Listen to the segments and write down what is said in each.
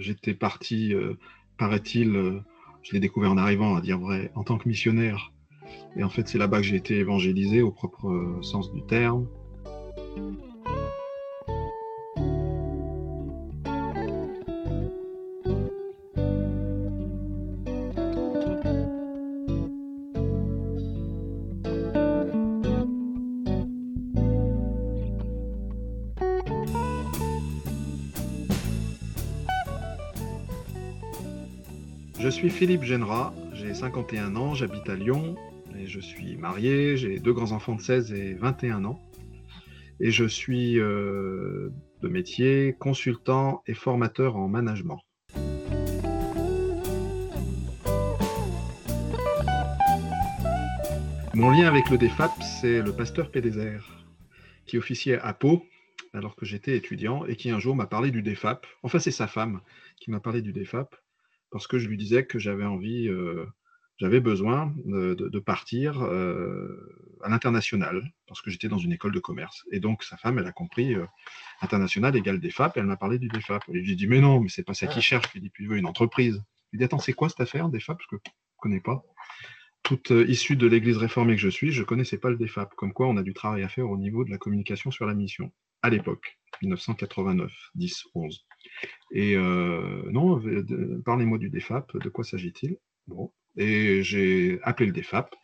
j'étais parti, paraît-il, je l'ai découvert en arrivant, à dire vrai, en tant que missionnaire. Et en fait, c'est là-bas que j'ai été évangélisé au propre sens du terme. Je suis Philippe Genera, j'ai 51 ans, j'habite à Lyon, et je suis marié, j'ai deux grands-enfants de 16 et 21 ans, et je suis euh, de métier consultant et formateur en management. Mon lien avec le DEFAP, c'est le pasteur Pédézer, qui officiait à Pau alors que j'étais étudiant et qui un jour m'a parlé du DEFAP. Enfin, c'est sa femme qui m'a parlé du DEFAP parce que je lui disais que j'avais envie, euh, j'avais besoin de, partir euh, à l'international, parce que j'étais dans une école de commerce. Et donc, sa femme, elle a compris euh, international égale DEFAP, et elle m'a parlé du DEFAP. Et j'ai dit, mais non, mais c'est pas ça qu'il cherche, Philippe, il veut une entreprise. Il dit, attends, c'est quoi cette affaire, DEFAP Parce que je ne connais pas. Toute issue de l'église réformée que je suis, je ne connaissais pas le DEFAP. Comme quoi, on a du travail à faire au niveau de la communication sur la mission, à l'époque, 1989, 10, 11. Et euh, non, parlez-moi du DEFAP, de quoi s'agit-il? Bon, et j'ai appelé le DEFAP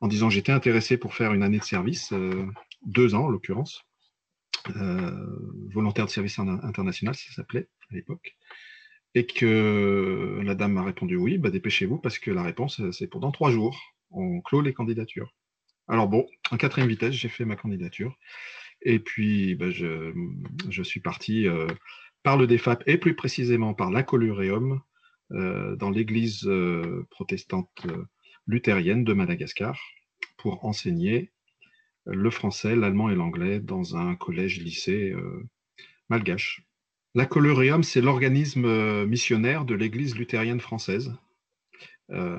en disant que j'étais intéressé pour faire une année de service, euh, deux ans en l'occurrence, euh, volontaire de service international, ça s'appelait à l'époque, et que la dame m'a répondu oui, bah dépêchez-vous parce que la réponse c'est pour dans trois jours, on clôt les candidatures. Alors bon, en quatrième vitesse, j'ai fait ma candidature. Et puis, bah, je, je, suis parti par le DEFAP et plus précisément par l'Acoluréum euh, dans l'église euh, protestante euh, luthérienne de Madagascar pour enseigner le français, l'allemand et l'anglais dans un collège-lycée malgache. L'Acoluréum, c'est l'organisme missionnaire de l'église luthérienne française euh,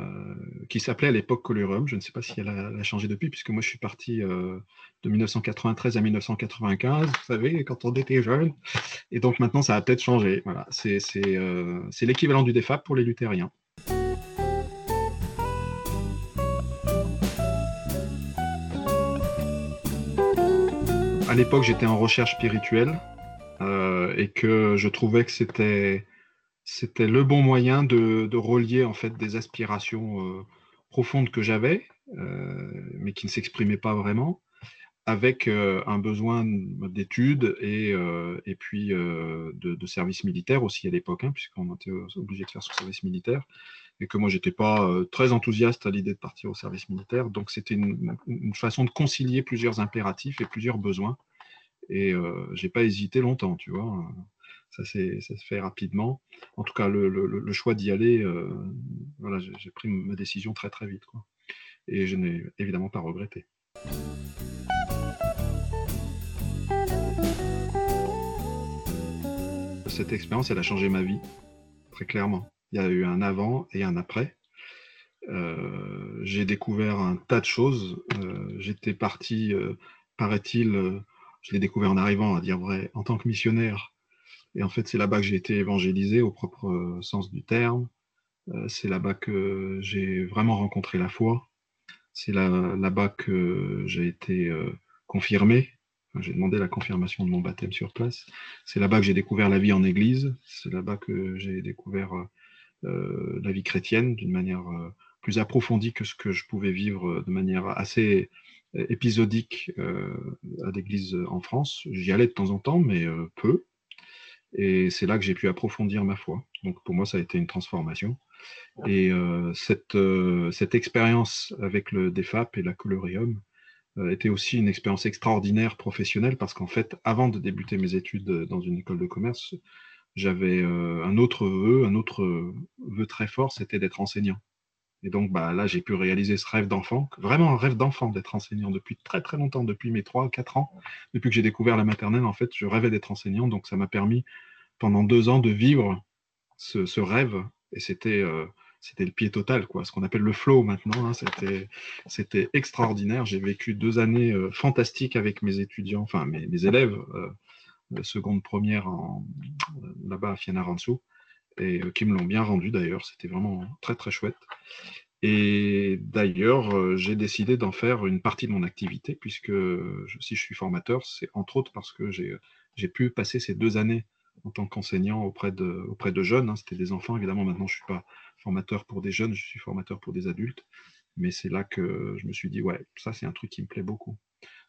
qui s'appelait à l'époque Colurum. Je ne sais pas si elle a, changé depuis, puisque moi je suis parti euh, de 1993 à 1995, vous savez, quand on était jeune. Et donc maintenant ça a peut-être changé. Voilà, c'est euh, l'équivalent du DEFAP pour les luthériens. À l'époque, j'étais en recherche spirituelle et que je trouvais que c'était c'était le bon moyen de, relier en fait des aspirations euh, profondes que j'avais, euh, mais qui ne s'exprimaient pas vraiment, avec euh, un besoin d'études et, et puis de, service militaire aussi à l'époque, hein, puisqu'on était obligé de faire ce service militaire, et que moi j'étais pas très enthousiaste à l'idée de partir au service militaire, donc c'était une, une, façon de concilier plusieurs impératifs et plusieurs besoins, et j'ai pas hésité longtemps, tu vois ça, se fait rapidement. En tout cas, le, choix d'y aller, euh, voilà, j'ai pris ma décision très très vite. Et je n'ai évidemment pas regretté. Cette expérience, elle a changé ma vie, très clairement. Il y a eu un avant et un après. Euh, j'ai découvert un tas de choses. Euh, j'étais parti, paraît-il, je l'ai découvert en arrivant, à dire vrai, en tant que missionnaire et en fait, c'est là-bas que j'ai été évangélisé au propre euh, sens du terme. Euh, c'est là-bas que j'ai vraiment rencontré la foi. C'est là-bas que j'ai été euh, confirmé. j'ai demandé la confirmation de mon baptême sur place. C'est là-bas que j'ai découvert la vie en Église. C'est là-bas que j'ai découvert la vie chrétienne d'une manière plus approfondie que ce que je pouvais vivre de manière assez épisodique à l'église en France. J'y allais de temps en temps, mais peu. Et c'est là que j'ai pu approfondir ma foi. Donc pour moi, ça a été une transformation. Et euh, cette, euh, cette expérience avec le DEFAP et la Colorium euh, était aussi une expérience extraordinaire professionnelle parce qu'en fait, avant de débuter mes études dans une école de commerce, j'avais un autre vœu, un autre vœu très fort, c'était d'être enseignant. Et donc bah, là, j'ai pu réaliser ce rêve d'enfant, vraiment un rêve d'enfant d'être enseignant depuis très très longtemps, depuis mes 3 4 ans. Depuis que j'ai découvert la maternelle, en fait, je rêvais d'être enseignant. Donc ça m'a permis pendant deux ans de vivre ce, rêve. Et c'était euh, c'était le pied total, quoi, ce qu'on appelle le flow maintenant. Hein. c'était, extraordinaire. J'ai vécu deux années euh, fantastiques avec mes étudiants, enfin mes, élèves, euh, seconde première là-bas à Fianarantsoa. Et qui me l'ont bien rendu d'ailleurs. C'était vraiment très très chouette. Et d'ailleurs, j'ai décidé d'en faire une partie de mon activité, puisque si je suis formateur, c'est entre autres parce que j'ai pu passer ces deux années en tant qu'enseignant auprès de, auprès de jeunes. Hein. C'était des enfants, évidemment. Maintenant, je ne suis pas formateur pour des jeunes, je suis formateur pour des adultes. Mais c'est là que je me suis dit, ouais, ça, c'est un truc qui me plaît beaucoup.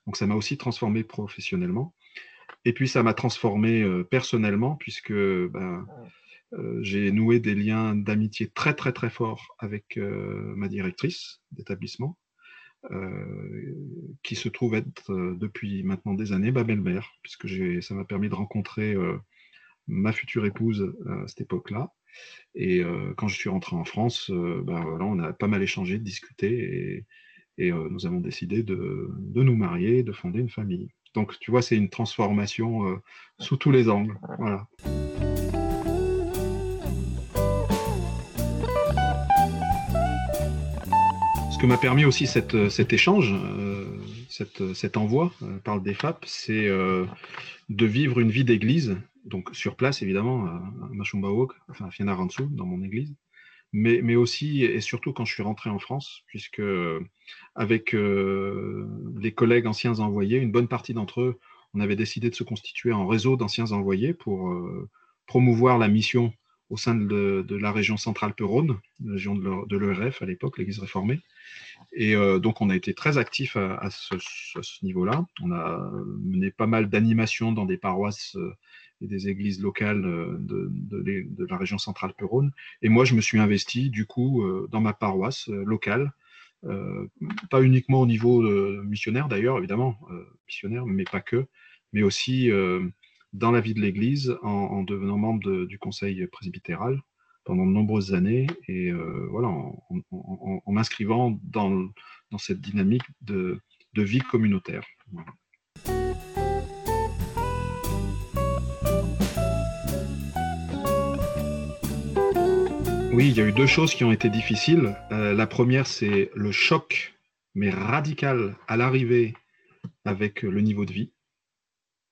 Donc, ça m'a aussi transformé professionnellement. Et puis, ça m'a transformé euh, personnellement, puisque ben, euh, j'ai noué des liens d'amitié très, très, très forts avec euh, ma directrice d'établissement. qui se trouve être depuis maintenant des années ma belle-mère, puisque ça m'a permis de rencontrer ma future épouse à cette époque-là. Et euh, quand je suis rentré en France, euh, ben on a pas mal échangé, discuté, et, euh, nous avons décidé de, nous marier, de fonder une famille. Donc, tu vois, c'est une transformation sous tous les angles. M'a permis aussi cette, cet échange, cette, cet envoi par le DEFAP, c'est de vivre une vie d'église donc sur place évidemment, à Machumbaok, enfin à dans mon église, mais, mais, aussi et surtout quand je suis rentré en France, puisque avec euh, les collègues anciens envoyés, une bonne partie d'entre eux, on avait décidé de se constituer en réseau d'anciens envoyés pour euh, promouvoir la mission au sein de, la région centrale la région de l'ERF à l'époque, l'Église réformée. Et euh, donc, on a été très actifs à, ce, niveau-là. On a mené pas mal d'animations dans des paroisses et des églises locales euh, de, la région centrale Rhône. Et moi, je me suis investi, du coup, euh, dans ma paroisse euh, locale, pas uniquement au niveau missionnaire d'ailleurs, évidemment, missionnaire, mais pas que, mais aussi dans la vie de l'Église en, devenant membre du conseil presbytéral pendant de nombreuses années et voilà, en, m'inscrivant dans, cette dynamique de, de vie communautaire. Oui, il y a eu deux choses qui ont été difficiles. Euh, la première, c'est le choc, mais radical, à l'arrivée avec le niveau de vie.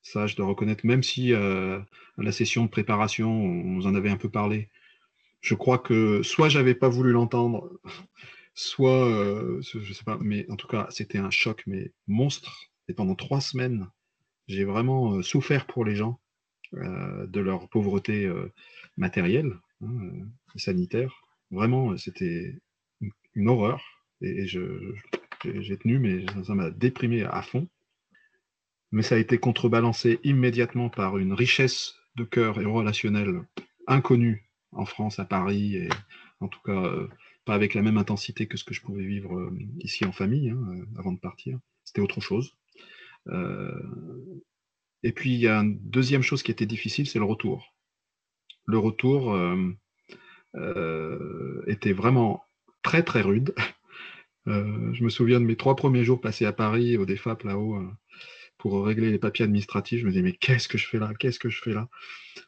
Ça, je dois reconnaître, même si euh, à la session de préparation, on vous en avait un peu parlé, je crois que soit j'avais pas voulu l'entendre, soit, euh, je sais pas, mais en tout cas, c'était un choc, mais monstre. Et pendant trois semaines, j'ai vraiment souffert pour les gens de leur pauvreté matérielle, hein, sanitaire. Vraiment, c'était une horreur. Et, j'ai tenu, mais ça m'a déprimé à fond. Mais ça a été contrebalancé immédiatement par une richesse de cœur et relationnel inconnue en France, à Paris, et en tout cas euh, pas avec la même intensité que ce que je pouvais vivre euh, ici en famille hein, euh, avant de partir. C'était autre chose. et puis il y a une deuxième chose qui était difficile, c'est le retour. Le retour, était vraiment très très rude. Je me souviens de mes trois premiers jours passés à Paris, au DEFAP là-haut, pour régler les papiers administratifs. Je me disais, mais qu'est-ce que je fais là? Qu'est-ce que je fais là?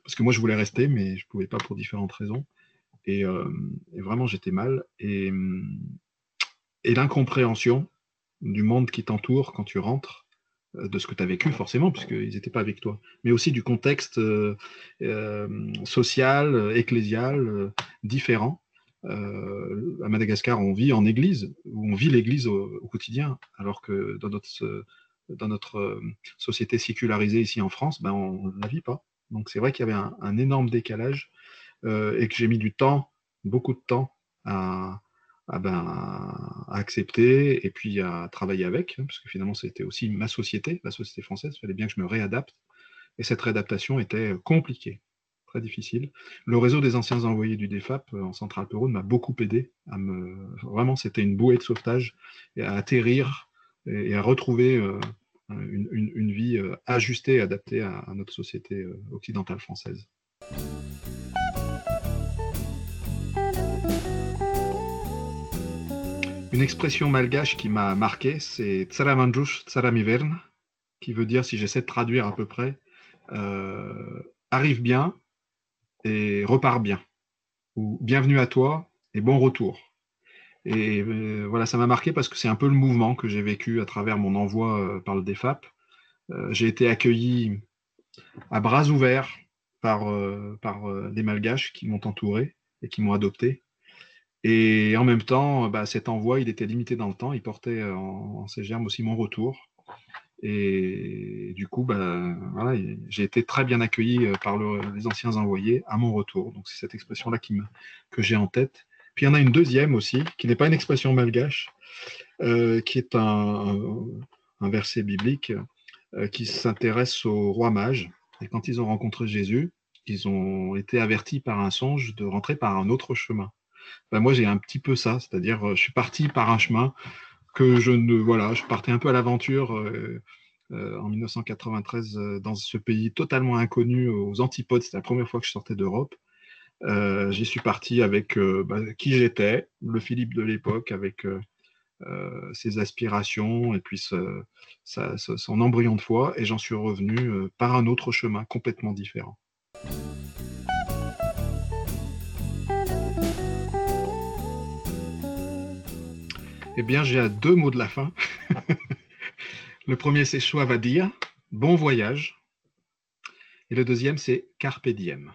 Parce que moi, je voulais rester, mais je ne pouvais pas pour différentes raisons. Et, vraiment, j'étais mal. Et, l'incompréhension du monde qui t'entoure quand tu rentres, euh, de ce que tu as vécu, forcément, puisqu'ils n'étaient pas avec toi, mais aussi du contexte euh, euh, social, ecclésial, différent. à Madagascar, on vit en église, on vit l'église au, quotidien, alors que dans notre, dans notre société sécularisée ici en France, ben, on ne la vit pas. Donc c'est vrai qu'il y avait un, énorme décalage et que j'ai mis du temps, beaucoup de temps, à, ben, accepter et puis à travailler avec, hein, parce que finalement c'était aussi ma société, la société française, il fallait bien que je me réadapte. Et cette réadaptation était compliquée, très difficile. Le réseau des anciens envoyés du DEFAP euh, en Centrale Pérone m'a beaucoup aidé. Vraiment, c'était une bouée de sauvetage et à atterrir et à retrouver euh, une, vie euh, ajustée, adaptée à, notre société occidentale française. Une expression malgache qui m'a marqué, c'est Tsaramanjush Tsaramivern, qui veut dire, si j'essaie de traduire à peu près, euh, arrive bien et repart bien, ou bienvenue à toi et bon retour. Et euh, voilà, ça m'a marqué parce que c'est un peu le mouvement que j'ai vécu à travers mon envoi euh, par le DEFAP. j'ai été accueilli à bras ouverts par, par les Malgaches qui m'ont entouré et qui m'ont adopté. Et en même temps, bah, cet envoi, il était limité dans le temps. Il portait en, ses germes aussi mon retour. Et du coup, bah, j'ai été très bien accueilli par les anciens envoyés à mon retour. Donc c'est cette expression-là que j'ai en tête. Puis il y en a une deuxième aussi, qui n'est pas une expression malgache, qui est un, verset biblique qui s'intéresse au roi mage. Et quand ils ont rencontré Jésus, ils ont été avertis par un songe de rentrer par un autre chemin. Ben, moi, j'ai un petit peu ça, c'est-à-dire, euh, je suis parti par un chemin que je ne. Voilà, je partais un peu à l'aventure euh, euh, en 1993 dans ce pays totalement inconnu, aux antipodes. C'était la première fois que je sortais d'Europe. J'y suis parti avec bah, qui j'étais, le Philippe de l'époque, avec ses aspirations et puis son embryon de foi, et j'en suis revenu par un autre chemin complètement différent. Eh bien, j'ai deux mots de la fin. le premier, c'est choix va dire, bon voyage. Et le deuxième, c'est carpe diem.